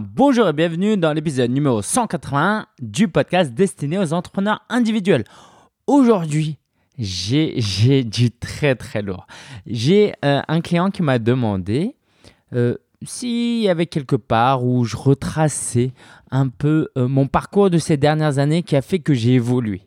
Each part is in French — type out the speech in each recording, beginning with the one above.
bonjour et bienvenue dans l'épisode numéro 181 du podcast destiné aux entrepreneurs individuels. Aujourd'hui, j'ai du très très lourd. J'ai euh, un client qui m'a demandé euh, s'il y avait quelque part où je retraçais un peu euh, mon parcours de ces dernières années qui a fait que j'ai évolué.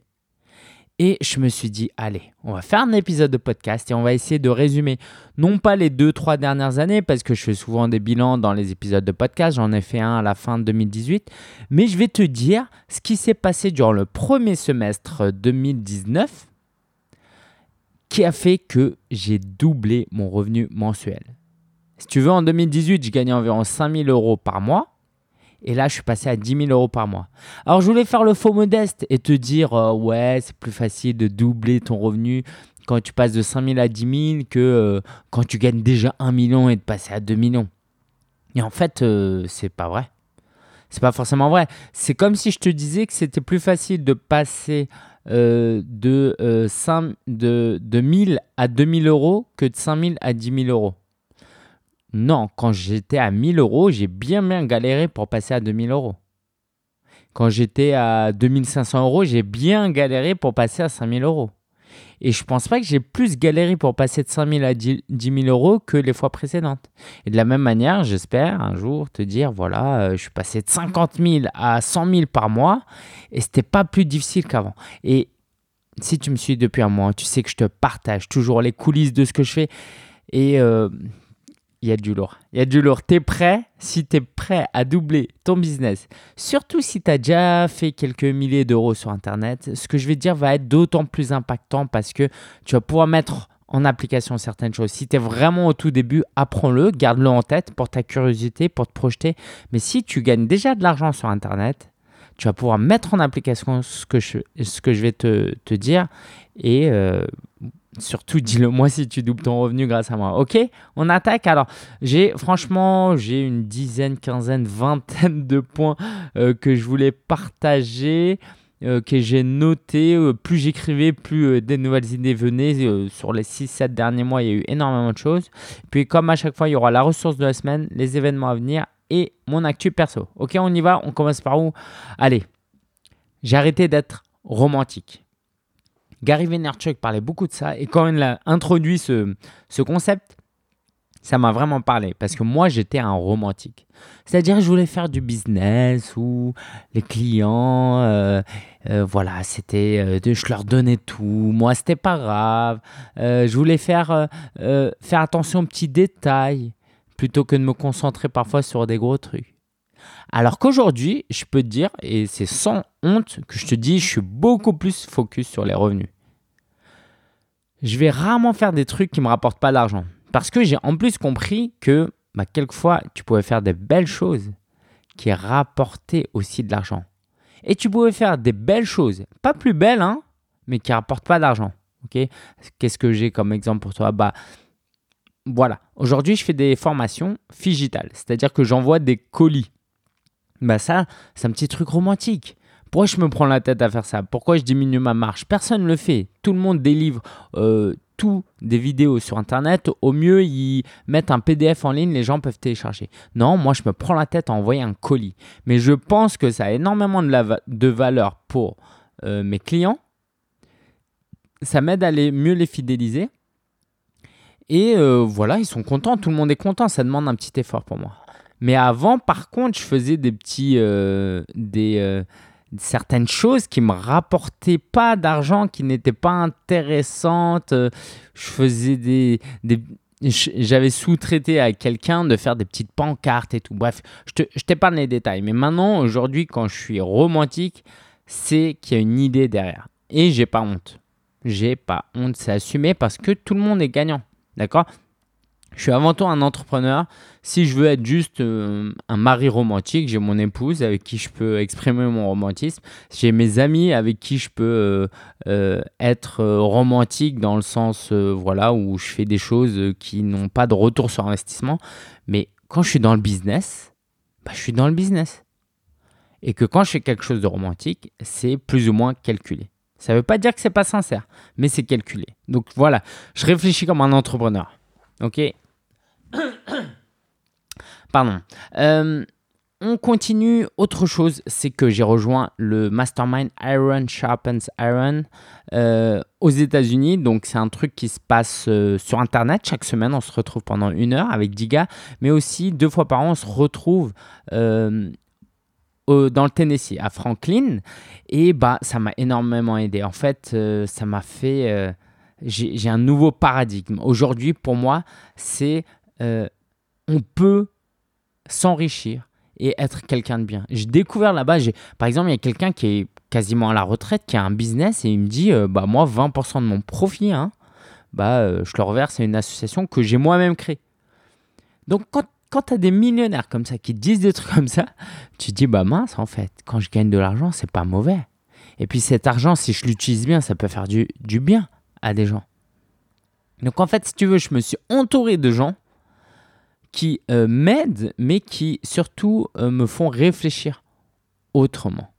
Et je me suis dit, allez, on va faire un épisode de podcast et on va essayer de résumer, non pas les deux, trois dernières années, parce que je fais souvent des bilans dans les épisodes de podcast, j'en ai fait un à la fin de 2018, mais je vais te dire ce qui s'est passé durant le premier semestre 2019 qui a fait que j'ai doublé mon revenu mensuel. Si tu veux, en 2018, je gagnais environ 5000 euros par mois. Et là, je suis passé à 10 000 euros par mois. Alors, je voulais faire le faux modeste et te dire, euh, ouais, c'est plus facile de doubler ton revenu quand tu passes de 5 000 à 10 000 que euh, quand tu gagnes déjà 1 million et de passer à 2 millions. Et en fait, euh, c'est pas vrai. C'est pas forcément vrai. C'est comme si je te disais que c'était plus facile de passer de, 5, de, de 1000 à 2000 euros que de 5000 à 10 000 euros. Non, quand j'étais à 1000 euros, j'ai bien bien galéré pour passer à 2000 euros. Quand j'étais à 2500 euros, j'ai bien galéré pour passer à 5000 euros. Et je pense pas que j'ai plus galéré pour passer de 5000 à 10 000 euros que les fois précédentes. Et de la même manière, j'espère un jour te dire voilà, euh, je suis passé de 50 000 à 100 000 par mois et c'était pas plus difficile qu'avant. Et si tu me suis depuis un mois, tu sais que je te partage toujours les coulisses de ce que je fais. Et euh, il y a du lourd. Il y a du lourd. Tu es prêt? Si tu es prêt à doubler ton business, surtout si tu as déjà fait quelques milliers d'euros sur Internet, ce que je vais te dire va être d'autant plus impactant parce que tu vas pouvoir mettre en application certaines choses. Si tu es vraiment au tout début, apprends-le, garde-le en tête pour ta curiosité, pour te projeter. Mais si tu gagnes déjà de l'argent sur Internet, tu vas pouvoir mettre en application ce que je, ce que je vais te, te dire et euh, Surtout, dis-le moi si tu doubles ton revenu grâce à moi. Ok, on attaque. Alors, j'ai franchement, j'ai une dizaine, quinzaine, vingtaine de points euh, que je voulais partager, euh, que j'ai noté. Euh, plus j'écrivais, plus des nouvelles idées venaient. sur les 6-7 derniers mois, il y a eu énormément de choses. Puis, comme à chaque fois, il y aura la ressource de la semaine, les événements à venir et mon actu perso. Ok, on y va. On commence par où? Allez, j'ai arrêté d'être romantique. Gary Vaynerchuk parlait beaucoup de ça et quand il a introduit ce, ce concept, ça m'a vraiment parlé parce que moi j'étais un romantique. C'est-à-dire je voulais faire du business où les clients, euh, euh, voilà, c'était, euh, je leur donnais tout. Moi c'était pas grave. je voulais faire faire attention aux petits détails plutôt que de me concentrer parfois sur des gros trucs. Alors qu'aujourd'hui, je peux te dire, et c'est sans honte que je te dis, je suis beaucoup plus focus sur les revenus. Je vais rarement faire des trucs qui ne me rapportent pas d'argent. Parce que j'ai en plus compris que bah, quelquefois, tu pouvais faire des belles choses qui rapportaient aussi de l'argent. Et tu pouvais faire des belles choses, pas plus belles, hein, mais qui ne rapportent pas d'argent. Qu'est-ce que j'ai comme exemple pour toi? Bah, Voilà, aujourd'hui, je fais des formations digitales, c'est-à-dire que j'envoie des colis bah ça, c'est un petit truc romantique. Pourquoi je me prends la tête à faire ça? Pourquoi je diminue ma marge? Personne ne le fait. Tout le monde délivre euh, tout des vidéos sur Internet. Au mieux, ils mettent un PDF en ligne, les gens peuvent télécharger. Non, moi, je me prends la tête à envoyer un colis. Mais je pense que ça a énormément de, de valeur pour euh, mes clients. Ça m'aide à les, mieux les fidéliser. Et euh, voilà, ils sont contents, tout le monde est content. Ça demande un petit effort pour moi. Mais avant, par contre, je faisais des petits, euh, des, euh, certaines choses qui me rapportaient pas d'argent, qui n'étaient pas intéressantes. Je faisais des, des j'avais sous-traité à quelqu'un de faire des petites pancartes et tout. Bref, je pas les détails. Mais maintenant, aujourd'hui, quand je suis romantique, c'est qu'il y a une idée derrière. Et j'ai pas honte. J'ai pas honte, c'est assumé parce que tout le monde est gagnant. D'accord? Je suis avant tout un entrepreneur. Si je veux être juste euh, un mari romantique, j'ai mon épouse avec qui je peux exprimer mon romantisme. J'ai mes amis avec qui je peux euh, euh, être romantique dans le sens voilà où je fais des choses qui n'ont pas de retour sur investissement. Mais quand je suis dans le business, bah, je suis dans le business. Et que quand je fais quelque chose de romantique, c'est plus ou moins calculé. Ça ne veut pas dire que c'est pas sincère, mais c'est calculé. Donc voilà, je réfléchis comme un entrepreneur. Ok? Pardon. Euh, on continue. Autre chose, c'est que j'ai rejoint le mastermind Iron Sharpens Iron euh, aux États-Unis. Donc, c'est un truc qui se passe euh, sur Internet. Chaque semaine, on se retrouve pendant une heure avec 10 gars. Mais aussi, deux fois par an, on se retrouve dans le Tennessee, à Franklin. Et bah, ça m'a énormément aidé. En fait, ça m'a fait. j'ai un nouveau paradigme. Aujourd'hui, pour moi, c'est. on peut s'enrichir et être quelqu'un de bien. J'ai découvert là-bas, par exemple, il y a quelqu'un qui est quasiment à la retraite, qui a un business et il me dit, euh, bah moi, 20% de mon profit, hein, bah, euh, je le reverse à une association que j'ai moi-même créée. Donc quand, quand tu as des millionnaires comme ça qui disent des trucs comme ça, tu te dis, bah mince, en fait, quand je gagne de l'argent, c'est pas mauvais. Et puis cet argent, si je l'utilise bien, ça peut faire du, du bien à des gens. Donc en fait, si tu veux, je me suis entouré de gens qui euh, m'aident, mais qui surtout euh, me font réfléchir autrement.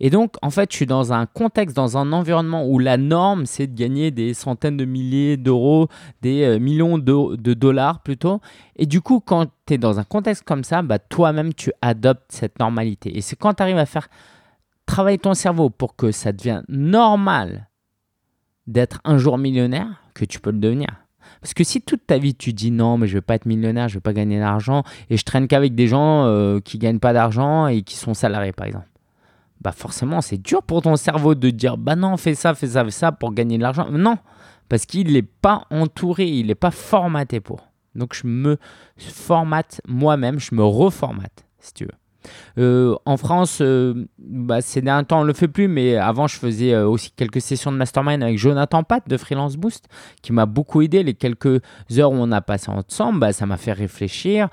Et donc, en fait, je suis dans un contexte, dans un environnement où la norme, c'est de gagner des centaines de milliers d'euros, des euh, millions de, dollars plutôt. Et du coup, quand tu es dans un contexte comme ça, bah, toi-même, tu adoptes cette normalité. Et c'est quand tu arrives à faire travailler ton cerveau pour que ça devienne normal d'être un jour millionnaire que tu peux le devenir. Parce que si toute ta vie tu dis non, mais je vais pas être millionnaire, je vais pas gagner d'argent, et je traîne qu'avec des gens euh, qui gagnent pas d'argent et qui sont salariés par exemple, bah forcément c'est dur pour ton cerveau de dire bah non, fais ça, fais ça, fais ça pour gagner de l'argent. Non, parce qu'il n'est pas entouré, il n'est pas formaté pour. Donc je me formate moi-même, je me reformate si tu veux. Euh, en France, euh, bah, ces derniers temps, on ne le fait plus, mais avant, je faisais euh, aussi quelques sessions de mastermind avec Jonathan Pat de Freelance Boost, qui m'a beaucoup aidé. Les quelques heures où on a passé ensemble, bah, ça m'a fait réfléchir.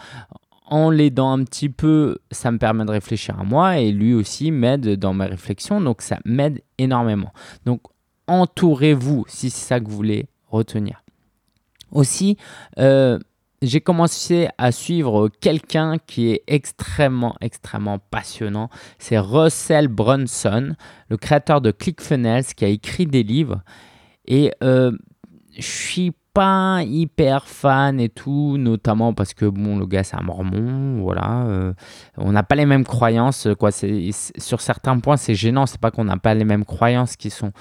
En l'aidant un petit peu, ça me permet de réfléchir à moi et lui aussi m'aide dans mes réflexions, donc ça m'aide énormément. Donc entourez-vous si c'est ça que vous voulez retenir. Aussi, j'ai commencé à suivre quelqu'un qui est extrêmement, extrêmement passionnant. C'est Russell Brunson, le créateur de ClickFunnels, qui a écrit des livres. Et euh, je suis pas hyper fan et tout, notamment parce que bon, le gars c'est un mormon, voilà. Euh, on n'a pas les mêmes croyances, quoi. Sur certains points, c'est gênant. C'est pas qu'on n'a pas les mêmes croyances qui sont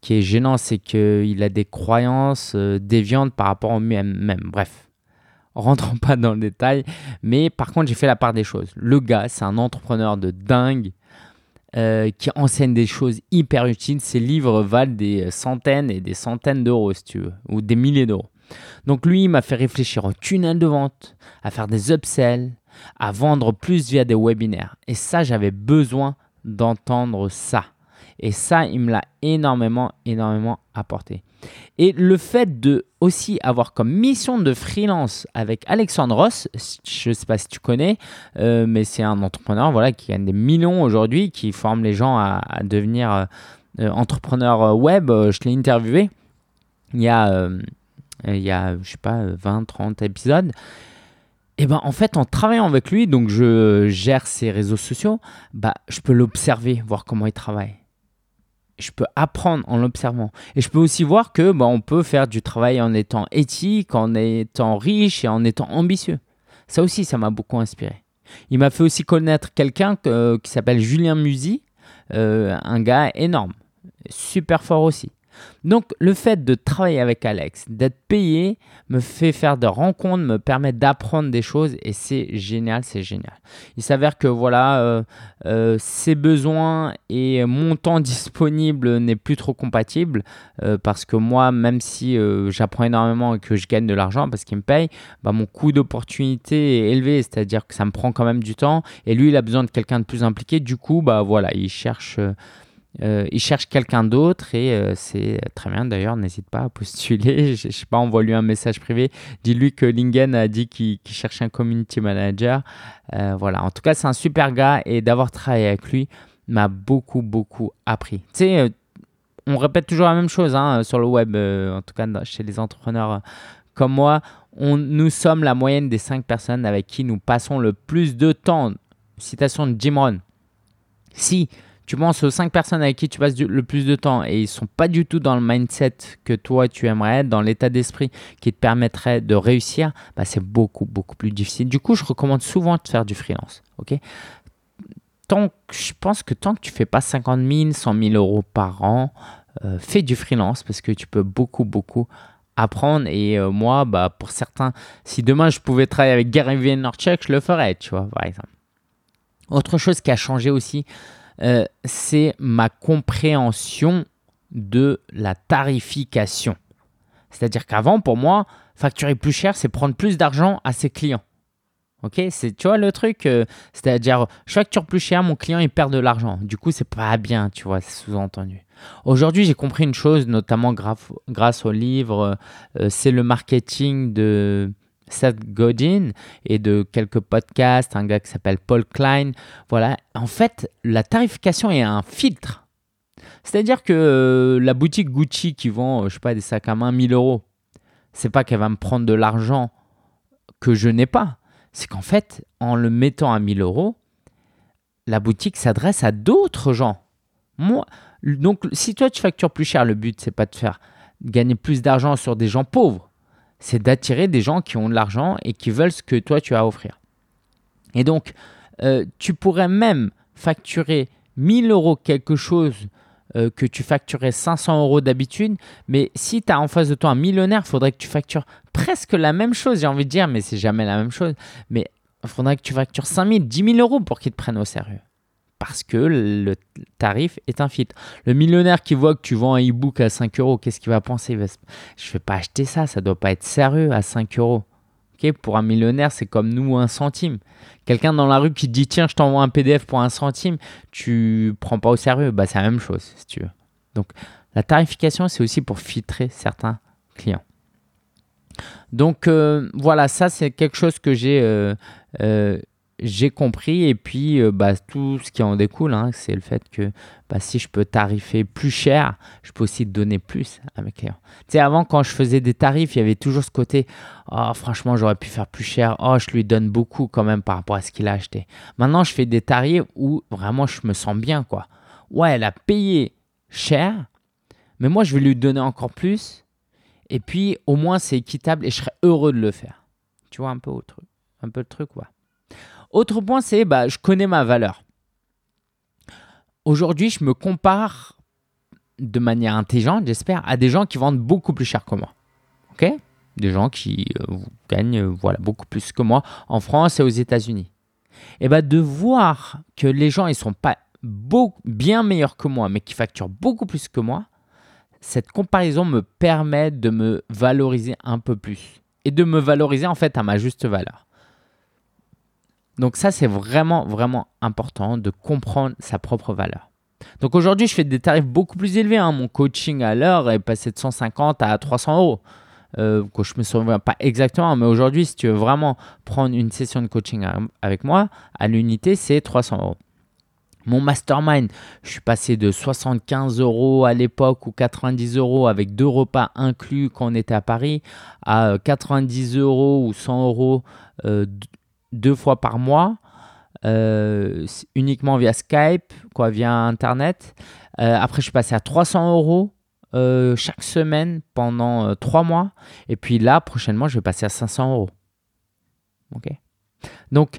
qui est gênant, c'est qu'il a des croyances euh, déviantes par rapport au même. même. Bref, rentrons pas dans le détail, mais par contre j'ai fait la part des choses. Le gars, c'est un entrepreneur de dingue euh, qui enseigne des choses hyper utiles. Ses livres valent des centaines et des centaines d'euros si tu veux, ou des milliers d'euros. Donc lui, il m'a fait réfléchir au tunnel de vente, à faire des upsells, à vendre plus via des webinaires. Et ça, j'avais besoin d'entendre ça. Et ça, il me l'a énormément, énormément apporté. Et le fait de aussi avoir comme mission de freelance avec Alexandre Ross, je ne sais pas si tu connais, euh, mais c'est un entrepreneur voilà, qui gagne des millions aujourd'hui, qui forme les gens à, devenir euh, euh, entrepreneur web. Je l'ai interviewé il y a, il y a je sais pas, 20, 30 épisodes. Et ben en fait, en travaillant avec lui, donc je gère ses réseaux sociaux, bah, je peux l'observer, voir comment il travaille je peux apprendre en l'observant. Et je peux aussi voir que bah, on peut faire du travail en étant éthique, en étant riche et en étant ambitieux. Ça aussi, ça m'a beaucoup inspiré. Il m'a fait aussi connaître quelqu'un qui s'appelle Julien Musy, euh, un gars énorme, super fort aussi. Donc le fait de travailler avec Alex, d'être payé, me fait faire des rencontres, me permet d'apprendre des choses et c'est génial, c'est génial. Il s'avère que voilà, euh, euh, ses besoins et mon temps disponible n'est plus trop compatible euh, parce que moi, même si j'apprends énormément et que je gagne de l'argent parce qu'il me paye, bah, mon coût d'opportunité est élevé, c'est-à-dire que ça me prend quand même du temps et lui, il a besoin de quelqu'un de plus impliqué. Du coup, bah voilà, il cherche euh, il cherche quelqu'un d'autre et euh, c'est très bien d'ailleurs, n'hésite pas à postuler. Je, ne sais pas, envoie-lui un message privé. Dis-lui que Lingen a dit qu'il cherche un community manager. Euh, voilà, en tout cas, c'est un super gars et d'avoir travaillé avec lui m'a beaucoup, beaucoup appris. Tu sais, on répète toujours la même chose hein, sur le web, en tout cas chez les entrepreneurs comme moi. On, nous sommes la moyenne des cinq personnes avec qui nous passons le plus de temps. Citation de Jim Rohn. Si tu penses aux 5 personnes avec qui tu passes le plus de temps et ils sont pas du tout dans le mindset que toi tu aimerais être, dans l'état d'esprit qui te permettrait de réussir, bah, c'est beaucoup, beaucoup plus difficile. Du coup, je recommande souvent de faire du freelance. ok? Tant, je pense que tant que tu fais pas 50 000, 100 000 euros par an, euh, fais du freelance parce que tu peux beaucoup, beaucoup apprendre. Et euh, moi, bah, pour certains, si demain je pouvais travailler avec Gary Vaynerchuk, je le ferais, tu vois, par exemple. Autre chose qui a changé aussi, euh, c'est ma compréhension de la tarification. C'est-à-dire qu'avant, pour moi, facturer plus cher, c'est prendre plus d'argent à ses clients. Ok, c'est tu vois le truc, euh, c'est-à-dire je facture plus cher, mon client il perd de l'argent. Du coup, c'est pas bien, tu vois, c'est sous-entendu. Aujourd'hui, j'ai compris une chose, notamment grâce au livre euh, C'est le marketing de Seth Godin et de quelques podcasts, un gars qui s'appelle Paul Klein. Voilà, en fait, la tarification est un filtre. C'est-à-dire que euh, la boutique Gucci qui vend, je sais pas, des sacs à main 1000 euros, c'est pas qu'elle va me prendre de l'argent que je n'ai pas c'est qu'en fait, en le mettant à 1000 euros, la boutique s'adresse à d'autres gens. Moi, donc, si toi tu factures plus cher, le but c'est pas de faire gagner plus d'argent sur des gens pauvres, c'est d'attirer des gens qui ont de l'argent et qui veulent ce que toi tu as à offrir. Et donc, euh, tu pourrais même facturer 1000 euros quelque chose euh, que tu facturais 500 euros d'habitude, mais si tu as en face de toi un millionnaire, il faudrait que tu factures presque la même chose, j'ai envie de dire, mais c'est jamais la même chose. Mais il faudrait que tu factures 5 000, 10 000 euros pour qu'ils te prennent au sérieux. Parce que le tarif est un fit. Le millionnaire qui voit que tu vends un e-book à 5 euros, qu'est-ce qu'il va penser? Je ne vais pas acheter ça, ça ne doit pas être sérieux à 5 euros. pour un millionnaire, c'est comme nous un centime. Quelqu'un dans la rue qui dit tiens, je t'envoie un PDF pour un centime, tu prends pas au sérieux. Bah, c'est la même chose, si tu veux. Donc, la tarification, c'est aussi pour filtrer certains clients. Donc, euh, voilà, ça, c'est quelque chose que j'ai euh, euh, j'ai compris. Et puis, bah, tout ce qui en découle, hein, c'est le fait que bah, si je peux tarifer plus cher, je peux aussi donner plus à mes clients. Tu sais, avant, quand je faisais des tarifs, il y avait toujours ce côté Oh, franchement, j'aurais pu faire plus cher. Oh, je lui donne beaucoup quand même par rapport à ce qu'il a acheté. Maintenant, je fais des tarifs où vraiment je me sens bien, quoi. Ouais, elle a payé cher, mais moi, je vais lui donner encore plus. Et puis, au moins, c'est équitable et je serais heureux de le faire. Tu vois un peu, autre, un peu le truc, quoi. Autre point, c'est bah, je connais ma valeur. Aujourd'hui, je me compare de manière intelligente, j'espère, à des gens qui vendent beaucoup plus cher que moi. Ok? Des gens qui euh, gagnent euh, voilà, beaucoup plus que moi en France et aux États-Unis. Et bah, de voir que les gens ils sont pas bien meilleurs que moi, mais qui facturent beaucoup plus que moi, cette comparaison me permet de me valoriser un peu plus et de me valoriser en fait à ma juste valeur. Donc ça, c'est vraiment, vraiment important de comprendre sa propre valeur. Donc aujourd'hui, je fais des tarifs beaucoup plus élevés. Hein. Mon coaching à l'heure est passé de 150 à 300 euros. Euh, je ne me souviens pas exactement, mais aujourd'hui, si tu veux vraiment prendre une session de coaching avec moi, à l'unité, c'est 300 euros. Mon mastermind, je suis passé de 75 euros à l'époque ou 90 euros avec deux repas inclus quand on était à Paris à 90 euros ou 100 euros euh, deux fois par mois, euh, uniquement via Skype, quoi, via Internet. Euh, après, je suis passé à 300 euros euh, chaque semaine pendant trois mois. Et puis là, prochainement, je vais passer à 500 euros. Ok? Donc,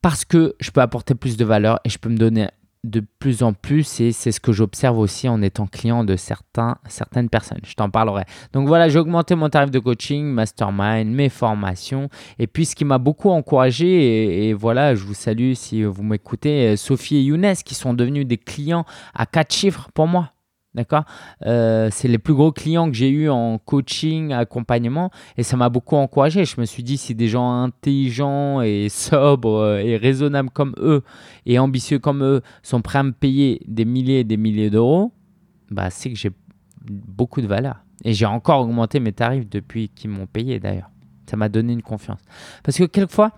parce que je peux apporter plus de valeur et je peux me donner de plus en plus et c'est ce que j'observe aussi en étant client de certains, certaines personnes. Je t'en parlerai. Donc voilà, j'ai augmenté mon tarif de coaching, mastermind, mes formations et puis ce qui m'a beaucoup encouragé et, voilà, je vous salue si vous m'écoutez, Sophie et Younes qui sont devenus des clients à quatre chiffres pour moi. D'accord? Euh, C'est les plus gros clients que j'ai eu en coaching, accompagnement. Et ça m'a beaucoup encouragé. Je me suis dit, si des gens intelligents et sobres et raisonnables comme eux et ambitieux comme eux sont prêts à me payer des milliers et des milliers d'euros, bah, c'est que j'ai beaucoup de valeur. Et j'ai encore augmenté mes tarifs depuis qu'ils m'ont payé d'ailleurs. Ça m'a donné une confiance. Parce que quelquefois,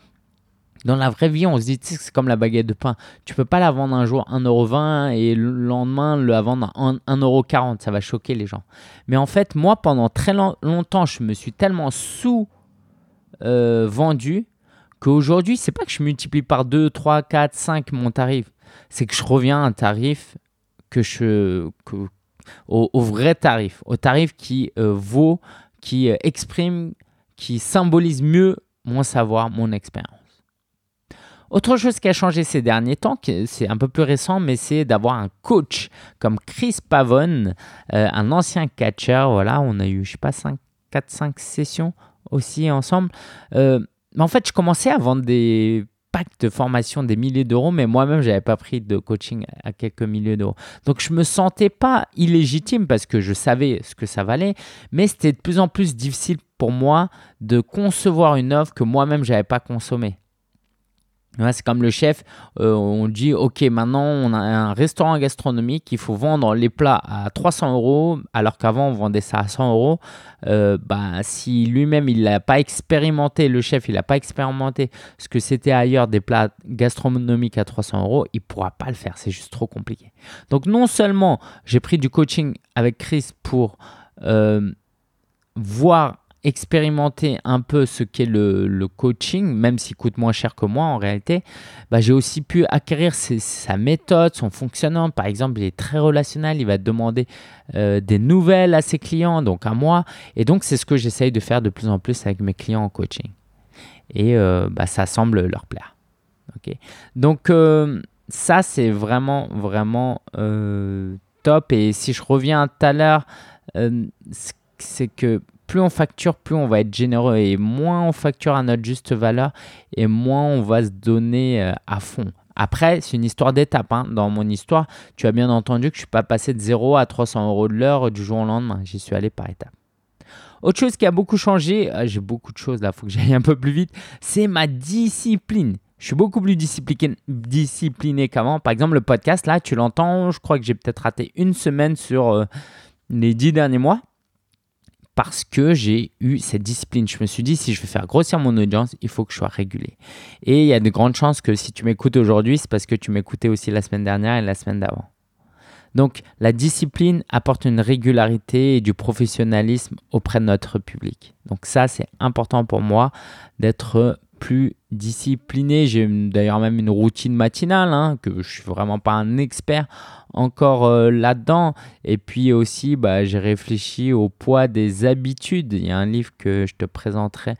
dans la vraie vie, on se dit, c'est comme la baguette de pain. Tu peux pas la vendre un jour 1,20€ et le lendemain le vendre à 1,40€. Ça va choquer les gens. Mais en fait, moi, pendant très longtemps, je me suis tellement sous-vendu qu'aujourd'hui, c'est pas que je multiplie par 2, 3, 4, 5 mon tarif, c'est que je reviens à un tarif que je, au, vrai tarif, au tarif qui euh, vaut, qui euh, exprime, qui symbolise mieux mon savoir, mon expérience. Autre chose qui a changé ces derniers temps, c'est un peu plus récent, mais c'est d'avoir un coach comme Chris Pavone, euh, un ancien catcher. Voilà, on a eu, je sais pas, 4-5 sessions aussi ensemble. mais en fait, je commençais à vendre des de formation des milliers d'euros, mais moi-même, je n'avais pas pris de coaching à quelques milliers d'euros. Donc, je me sentais pas illégitime parce que je savais ce que ça valait, mais c'était de plus en plus difficile pour moi de concevoir une offre que moi-même, je n'avais pas consommée c'est comme le chef, euh, on dit ok maintenant on a un restaurant gastronomique, il faut vendre les plats à 300 euros alors qu'avant on vendait ça à 100 euros. Euh, bah, si lui-même il n'a pas expérimenté, le chef il n'a pas expérimenté ce que c'était ailleurs des plats gastronomiques à 300 euros, il pourra pas le faire, c'est juste trop compliqué. Donc non seulement j'ai pris du coaching avec Chris pour euh, voir expérimenter un peu ce qu'est le, coaching, même s'il coûte moins cher que moi en réalité, bah, j'ai aussi pu acquérir sa méthode, son fonctionnement. Par exemple, il est très relationnel, il va demander euh, des nouvelles à ses clients, donc à moi. Et donc, c'est ce que j'essaye de faire de plus en plus avec mes clients en coaching. Et euh, bah, ça semble leur plaire. donc, euh, ça, c'est vraiment, vraiment top. Et si je reviens tout à l'heure, c'est que plus on facture, plus on va être généreux et moins on facture à notre juste valeur et moins on va se donner euh, à fond. Après, c'est une histoire d'étape. Hein. Dans mon histoire, tu as bien entendu que je ne suis pas passé de 0 à 300 euros de l'heure du jour au lendemain. J'y suis allé par étapes. Autre chose qui a beaucoup changé, euh, j'ai beaucoup de choses là, il faut que j'aille un peu plus vite, c'est ma discipline. Je suis beaucoup plus discipliné, qu'avant. Par exemple, le podcast, là, tu l'entends, je crois que j'ai peut-être raté une semaine sur euh, les dix derniers mois parce que j'ai eu cette discipline. Je me suis dit, si je veux faire grossir mon audience, il faut que je sois régulé. Et il y a de grandes chances que si tu m'écoutes aujourd'hui, c'est parce que tu m'écoutais aussi la semaine dernière et la semaine d'avant. Donc la discipline apporte une régularité et du professionnalisme auprès de notre public. Donc ça, c'est important pour moi d'être plus discipliné. J'ai d'ailleurs même une routine matinale, hein, que je suis vraiment pas un expert encore euh, là-dedans. Et puis aussi, bah, j'ai réfléchi au poids des habitudes. Il y a un livre que je te présenterai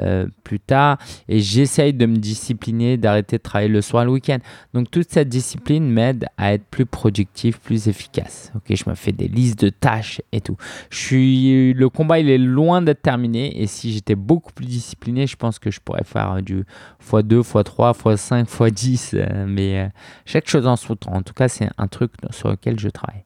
euh, plus tard. Et j'essaye de me discipliner, d'arrêter de travailler le soir, le week-end. Donc toute cette discipline m'aide à être plus productif, plus efficace. Ok, je me fais des listes de tâches et tout. Je suis, le combat il est loin d'être terminé. Et si j'étais beaucoup plus discipliné, je pense que je pourrais faire du x2, x3, x5, x10. mais euh, chaque chose en son temps. En tout cas, c'est un truc sur lequel je travaille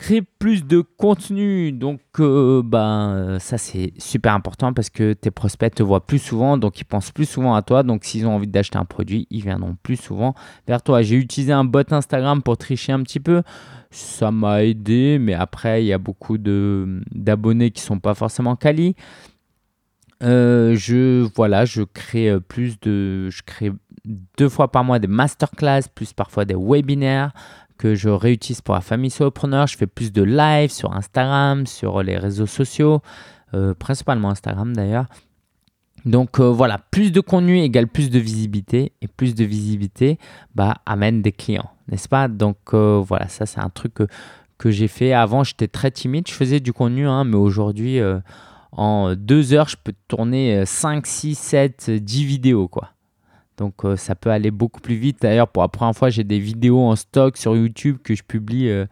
créer plus de contenu. Donc, euh, ben, ça, c'est super important parce que tes prospects te voient plus souvent, donc ils pensent plus souvent à toi. Donc, s'ils ont envie d'acheter un produit, ils viendront plus souvent vers toi. J'ai utilisé un bot Instagram pour tricher un petit peu. Ça m'a aidé, mais après, il y a beaucoup d'abonnés qui sont pas forcément quali. Euh, je voilà, je crée euh, plus de, je crée deux fois par mois des masterclass, plus parfois des webinaires que je réutilise pour la famille solopreneur. Je fais plus de live sur Instagram, sur les réseaux sociaux, euh, principalement Instagram d'ailleurs. Donc euh, voilà, plus de contenu égale plus de visibilité et plus de visibilité bah, amène des clients, n'est-ce pas? Donc euh, voilà, ça c'est un truc que, que j'ai fait. Avant j'étais très timide, je faisais du contenu, hein, mais aujourd'hui en deux heures je peux tourner 5, 6, 7, 10 vidéos quoi. Donc euh, ça peut aller beaucoup plus vite. D'ailleurs, pour la première fois, j'ai des vidéos en stock sur YouTube que je publie euh,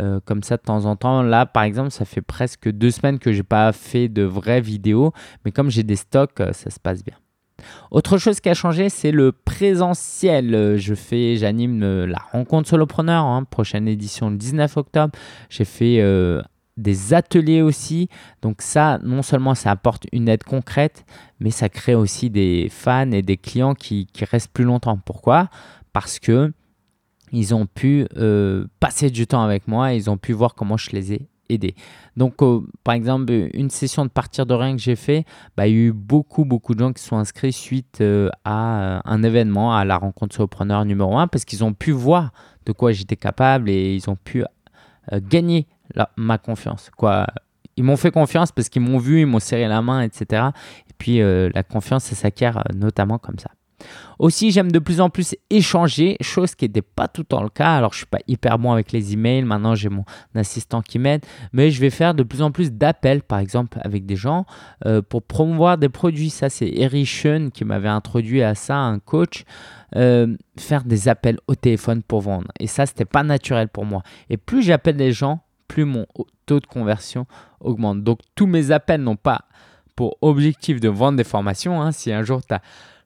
euh, comme ça de temps en temps. Là, par exemple, ça fait presque deux semaines que je n'ai pas fait de vraies vidéos. Mais comme j'ai des stocks, ça se passe bien. Autre chose qui a changé, c'est le présentiel. Je fais, j'anime la rencontre solopreneur, hein, prochaine édition le 19 octobre. J'ai fait des ateliers aussi. Donc ça, non seulement ça apporte une aide concrète, mais ça crée aussi des fans et des clients qui, restent plus longtemps. Pourquoi? Parce que ils ont pu euh, passer du temps avec moi, ils ont pu voir comment je les ai aidés. Donc, euh, par exemple, une session de partir de rien que j'ai fait, bah, il y a eu beaucoup, beaucoup de gens qui sont inscrits suite euh, à un événement, à la rencontre surpreneur numéro 1, parce qu'ils ont pu voir de quoi j'étais capable et ils ont pu gagner ma confiance. Quoi. Ils m'ont fait confiance parce qu'ils m'ont vu, ils m'ont serré la main, etc. Et puis la confiance, ça s'acquiert notamment comme ça. Aussi, j'aime de plus en plus échanger, chose qui n'était pas tout le temps le cas. Alors, je suis pas hyper bon avec les emails. Maintenant, j'ai mon assistant qui m'aide. Mais je vais faire de plus en plus d'appels, par exemple, avec des gens euh, pour promouvoir des produits. Ça, c'est Eric qui m'avait introduit à ça, un coach. Euh, faire des appels au téléphone pour vendre. Et ça, c'était pas naturel pour moi. Et plus j'appelle des gens, plus mon taux de conversion augmente. Donc, tous mes appels n'ont pas pour objectif de vendre des formations. Hein. Si un jour tu as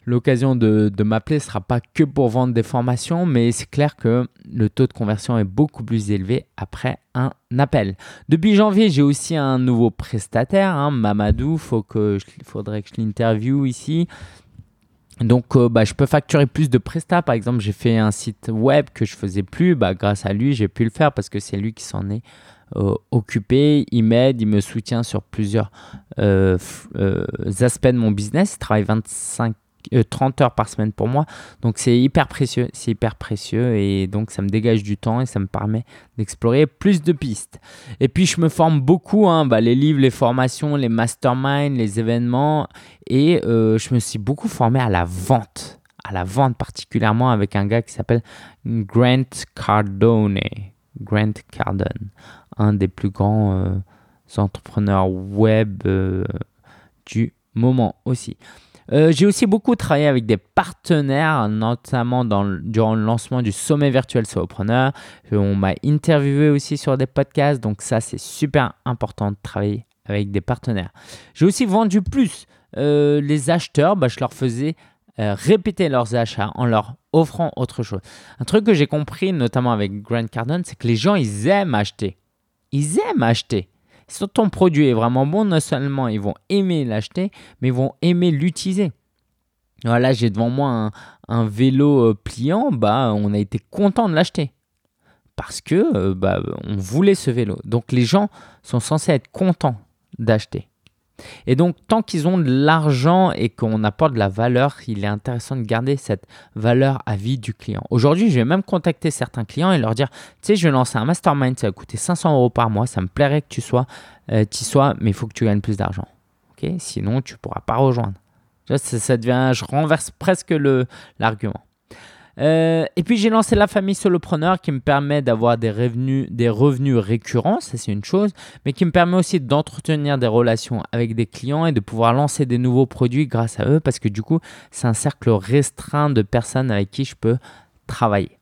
l'occasion de, m'appeler ne sera pas que pour vendre des formations, mais c'est clair que le taux de conversion est beaucoup plus élevé après un appel. Depuis janvier, j'ai aussi un nouveau prestataire, hein, Mamadou. Il faudrait que je l'interviewe ici. Donc, euh, bah, je peux facturer plus de prestats. Par exemple, j'ai fait un site web que je faisais plus. Bah, grâce à lui, j'ai pu le faire parce que c'est lui qui s'en est euh, occupé. Il m'aide, il me soutient sur plusieurs euh, aspects de mon business. Il travaille 25 30 euh, heures par semaine pour moi. Donc c'est hyper précieux, c'est hyper précieux et donc ça me dégage du temps et ça me permet d'explorer plus de pistes. Et puis je me forme beaucoup, hein, bah, les livres, les formations, les masterminds, les événements et euh, je me suis beaucoup formé à la vente, à la vente particulièrement avec un gars qui s'appelle Grant Cardone. Grant Cardone, un des plus grands euh, entrepreneurs web du moment aussi. Euh, j'ai aussi beaucoup travaillé avec des partenaires, notamment durant le lancement du sommet virtuel Solopreneur. On m'a interviewé aussi sur des podcasts, donc ça c'est super important de travailler avec des partenaires. J'ai aussi vendu plus. Euh, les acheteurs, bah, je leur faisais euh, répéter leurs achats en leur offrant autre chose. Un truc que j'ai compris, notamment avec Grant Cardone, c'est que les gens, ils aiment acheter. Ils aiment acheter. Si ton produit est vraiment bon, non seulement ils vont aimer l'acheter, mais ils vont aimer l'utiliser. Voilà, j'ai devant moi un, vélo euh, pliant, bah, on a été content de l'acheter. Parce que euh, bah, on voulait ce vélo. Donc les gens sont censés être contents d'acheter. Et donc, tant qu'ils ont de l'argent et qu'on apporte de la valeur, il est intéressant de garder cette valeur à vie du client. Aujourd'hui, je vais même contacter certains clients et leur dire, tu sais, je vais lancer un mastermind, ça va coûter 500 euros par mois, ça me plairait que tu sois, euh, y sois, mais il faut que tu gagnes plus d'argent. ok? Sinon, tu ne pourras pas rejoindre. Ça, ça devient, je renverse presque l'argument. Euh, et puis j'ai lancé la famille solopreneur qui me permet d'avoir des revenus, des revenus récurrents, ça c'est une chose, mais qui me permet aussi d'entretenir des relations avec des clients et de pouvoir lancer des nouveaux produits grâce à eux parce que du coup c'est un cercle restreint de personnes avec qui je peux travailler.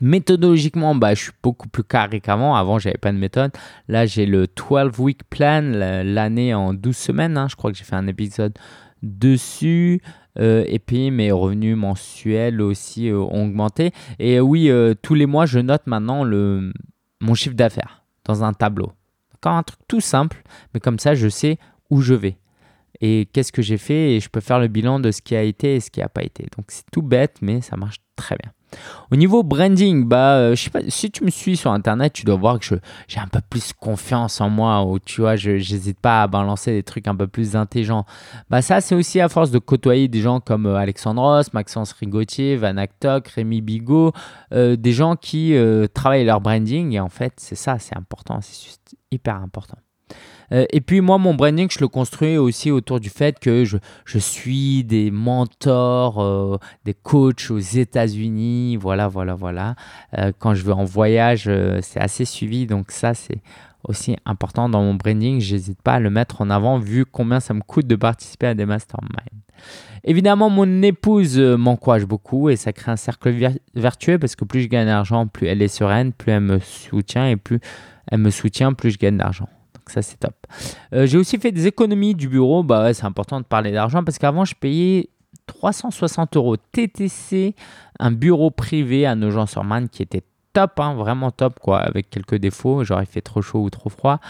Méthodologiquement, bah, je suis beaucoup plus carré qu'avant. Avant, j'avais pas de méthode. Là, j'ai le 12 week plan, l'année en 12 semaines. Hein. Je crois que j'ai fait un épisode dessus. Euh, et puis mes revenus mensuels aussi euh, ont augmenté. Et euh, oui, tous les mois, je note maintenant le, mon chiffre d'affaires dans un tableau. Encore un truc tout simple, mais comme ça, je sais où je vais et qu'est-ce que j'ai fait? Et je peux faire le bilan de ce qui a été et ce qui n'a pas été. Donc c'est tout bête, mais ça marche très bien. Au niveau branding, bah, euh, je sais pas, si tu me suis sur Internet, tu dois voir que j'ai un peu plus confiance en moi, ou tu vois, je n'hésite pas à balancer des trucs un peu plus intelligents. Bah, ça, c'est aussi à force de côtoyer des gens comme euh, Alexandre Maxence Rigotier, Van Actok, Rémi Bigot, euh, des gens qui travaillent leur branding, et en fait, c'est ça, c'est important, c'est hyper important. Euh, et puis moi, mon branding, je le construis aussi autour du fait que je, je suis des mentors, euh, des coachs aux États-Unis. Voilà, voilà, voilà. Euh, quand je vais en voyage, c'est assez suivi. Donc ça, c'est aussi important dans mon branding. J'hésite pas à le mettre en avant vu combien ça me coûte de participer à des masterminds. Évidemment, mon épouse m'encourage beaucoup et ça crée un cercle vertueux parce que plus je gagne d'argent, plus elle est sereine, plus elle me soutient et plus elle me soutient, plus je gagne d'argent ça c'est top. Euh, j'ai aussi fait des économies du bureau. Bah c'est important de parler d'argent parce qu'avant je payais 360 euros TTC, un bureau privé à Nogent-sur-Marne qui était top, hein, vraiment top, quoi, avec quelques défauts. J'aurais fait trop chaud ou trop froid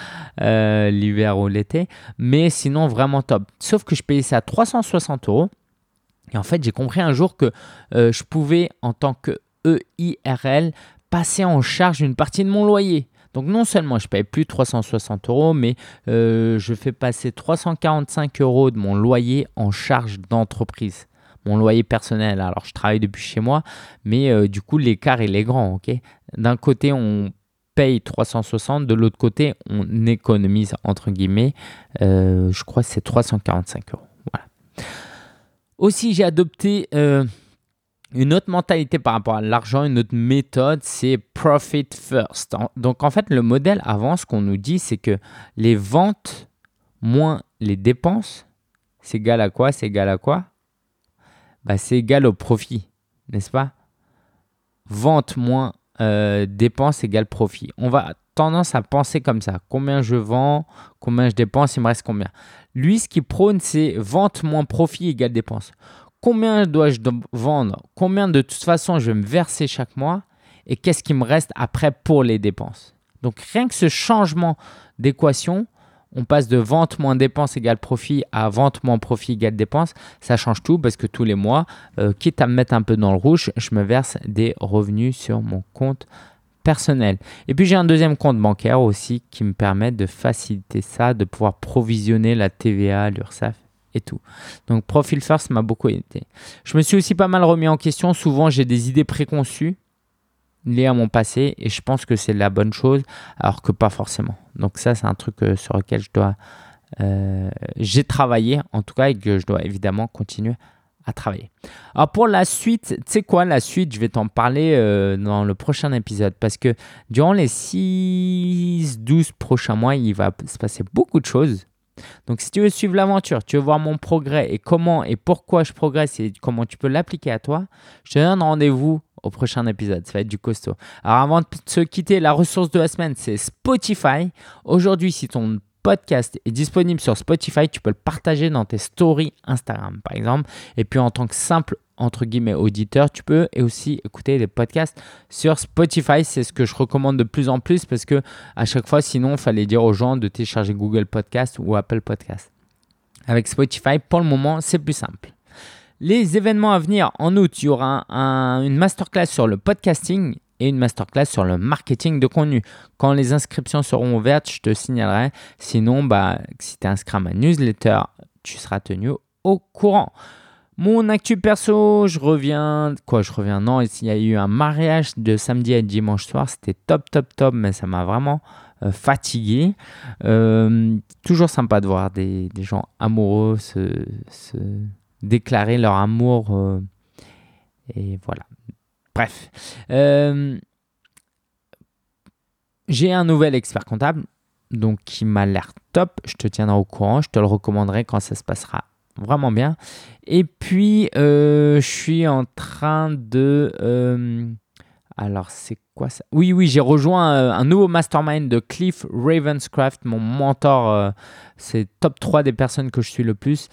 euh, l'hiver ou l'été, mais sinon vraiment top. Sauf que je payais ça à 360 euros. Et en fait, j'ai compris un jour que euh, je pouvais, en tant que EIRL, passer en charge une partie de mon loyer. Donc non seulement je paye plus 360 euros, mais euh, je fais passer 345 euros de mon loyer en charge d'entreprise. Mon loyer personnel. Alors je travaille depuis chez moi, mais euh, du coup l'écart il est grand. ok? D'un côté on paye 360, de l'autre côté on économise entre guillemets. Euh, je crois que c'est 345 euros. Aussi, j'ai adopté une autre mentalité par rapport à l'argent, une autre méthode, c'est profit first. Donc en fait, le modèle avant, ce qu'on nous dit, c'est que les ventes moins les dépenses, c'est égal à quoi? C'est égal à quoi? Bah, C'est égal au profit, n'est-ce pas? Vente moins euh, dépenses égale profit. On va tendance à penser comme ça. Combien je vends, combien je dépense, il me reste combien. Lui, ce qui prône, c'est vente moins profit égale dépense. Combien dois-je vendre? Combien de toute façon je vais me verser chaque mois? Et qu'est-ce qui me reste après pour les dépenses? Donc rien que ce changement d'équation, on passe de vente moins dépenses égale profit à vente moins profit égale dépenses. Ça change tout parce que tous les mois, euh, quitte à me mettre un peu dans le rouge, je me verse des revenus sur mon compte personnel. Et puis j'ai un deuxième compte bancaire aussi qui me permet de faciliter ça, de pouvoir provisionner la TVA, l'URSSAF et tout. Donc Profile First m'a beaucoup aidé. Je me suis aussi pas mal remis en question. Souvent j'ai des idées préconçues liées à mon passé et je pense que c'est la bonne chose alors que pas forcément. Donc ça c'est un truc euh, sur lequel je dois... Euh, j'ai travaillé en tout cas et que je dois évidemment continuer à travailler. Alors pour la suite, tu sais quoi, la suite, je vais t'en parler euh, dans le prochain épisode parce que durant les 6-12 prochains mois, il va se passer beaucoup de choses. Donc si tu veux suivre l'aventure, tu veux voir mon progrès et comment et pourquoi je progresse et comment tu peux l'appliquer à toi, je te donne rendez-vous au prochain épisode. Ça va être du costaud. Alors avant de se quitter, la ressource de la semaine, c'est Spotify. Aujourd'hui, si ton podcast est disponible sur Spotify, tu peux le partager dans tes stories Instagram, par exemple. Et puis en tant que simple entre guillemets auditeur, tu peux aussi écouter des podcasts sur Spotify. C'est ce que je recommande de plus en plus parce que à chaque fois, sinon, il fallait dire aux gens de télécharger Google Podcast ou Apple Podcast. Avec Spotify, pour le moment, c'est plus simple. Les événements à venir en août, il y aura une masterclass sur le podcasting et une masterclass sur le marketing de contenu. Quand les inscriptions seront ouvertes, je te signalerai. Sinon, bah, si tu es inscrit à ma newsletter, tu seras tenu au courant. Mon actu perso, je reviens. Quoi, je reviens Non, il y a eu un mariage de samedi à dimanche soir. C'était top, top, top, mais ça m'a vraiment euh, fatigué. Euh, toujours sympa de voir des, gens amoureux se, déclarer leur amour. Euh, et voilà. Bref. J'ai un nouvel expert comptable, donc qui m'a l'air top. Je te tiendrai au courant. Je te le recommanderai quand ça se passera vraiment bien. Et puis, euh, je suis en train de... Euh, alors, c'est quoi ça? Oui, oui, j'ai rejoint un nouveau mastermind de Cliff Ravenscraft, mon mentor. c'est top 3 des personnes que je suis le plus.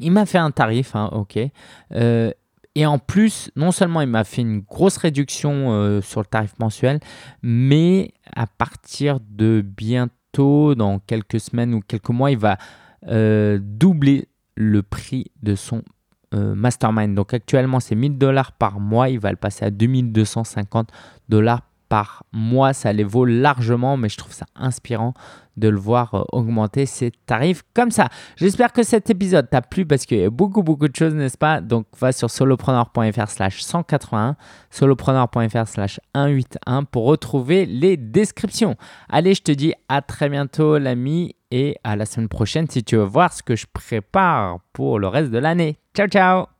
Il m'a fait un tarif, hein, ok. Et en plus, non seulement il m'a fait une grosse réduction euh, sur le tarif mensuel, mais à partir de bientôt, dans quelques semaines ou quelques mois, il va euh, doubler le prix de son euh, mastermind. Donc actuellement, c'est 1000 dollars par mois. Il va le passer à 2250 dollars par mois. Ça les vaut largement, mais je trouve ça inspirant de le voir euh, augmenter ses tarifs comme ça. J'espère que cet épisode t'a plu parce qu'il y a beaucoup, beaucoup de choses, n'est-ce pas? Donc va sur solopreneur.fr slash 181, solopreneur.fr slash 181 pour retrouver les descriptions. Allez, je te dis à très bientôt l'ami et à la semaine prochaine si tu veux voir ce que je prépare pour le reste de l'année. Ciao, ciao